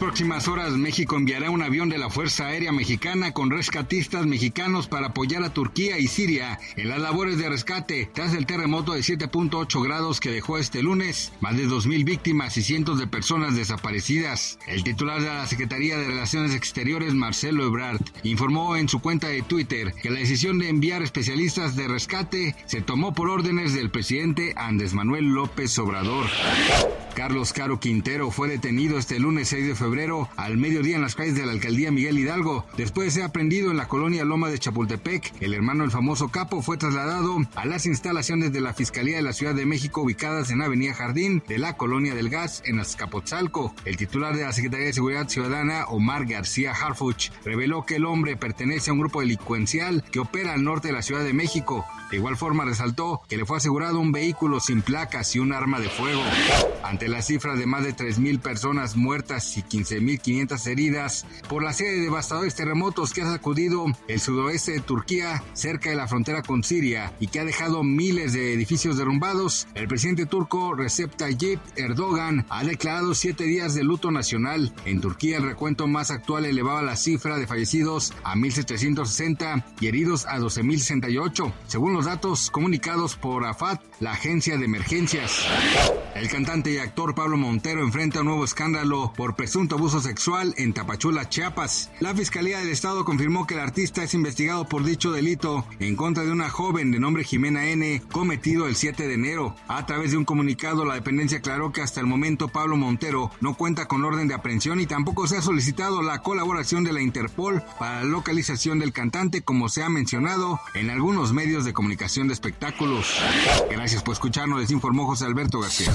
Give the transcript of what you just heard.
Próximas horas, México enviará un avión de la Fuerza Aérea Mexicana con rescatistas mexicanos para apoyar a Turquía y Siria en las labores de rescate tras el terremoto de 7.8 grados que dejó este lunes más de 2.000 víctimas y cientos de personas desaparecidas. El titular de la Secretaría de Relaciones Exteriores, Marcelo Ebrard, informó en su cuenta de Twitter que la decisión de enviar especialistas de rescate se tomó por órdenes del presidente Andrés Manuel López Obrador. Carlos Caro Quintero fue detenido este lunes 6 de febrero al mediodía en las calles de la alcaldía Miguel Hidalgo. Después de ser aprendido en la colonia Loma de Chapultepec, el hermano del famoso capo fue trasladado a las instalaciones de la Fiscalía de la Ciudad de México ubicadas en Avenida Jardín de la colonia del Gas en Azcapotzalco. El titular de la Secretaría de Seguridad Ciudadana, Omar García Harfuch, reveló que el hombre pertenece a un grupo delincuencial que opera al norte de la Ciudad de México. De igual forma resaltó que le fue asegurado un vehículo sin placas y un arma de fuego. Ante la cifra de más de 3.000 personas muertas y 15.500 heridas por la serie de devastadores terremotos que ha sacudido el sudoeste de Turquía cerca de la frontera con Siria y que ha dejado miles de edificios derrumbados, el presidente turco Recep Tayyip Erdogan ha declarado siete días de luto nacional. En Turquía el recuento más actual elevaba la cifra de fallecidos a 1.760 y heridos a 12.068, según los datos comunicados por AFAT, la agencia de emergencias. El cantante y actor Pablo Montero enfrenta un nuevo escándalo por presunto abuso sexual en Tapachula, Chiapas. La Fiscalía del Estado confirmó que el artista es investigado por dicho delito en contra de una joven de nombre Jimena N, cometido el 7 de enero. A través de un comunicado, la dependencia aclaró que hasta el momento Pablo Montero no cuenta con orden de aprehensión y tampoco se ha solicitado la colaboración de la Interpol para la localización del cantante, como se ha mencionado en algunos medios de comunicación de espectáculos. Gracias por escucharnos, les informó José Alberto García.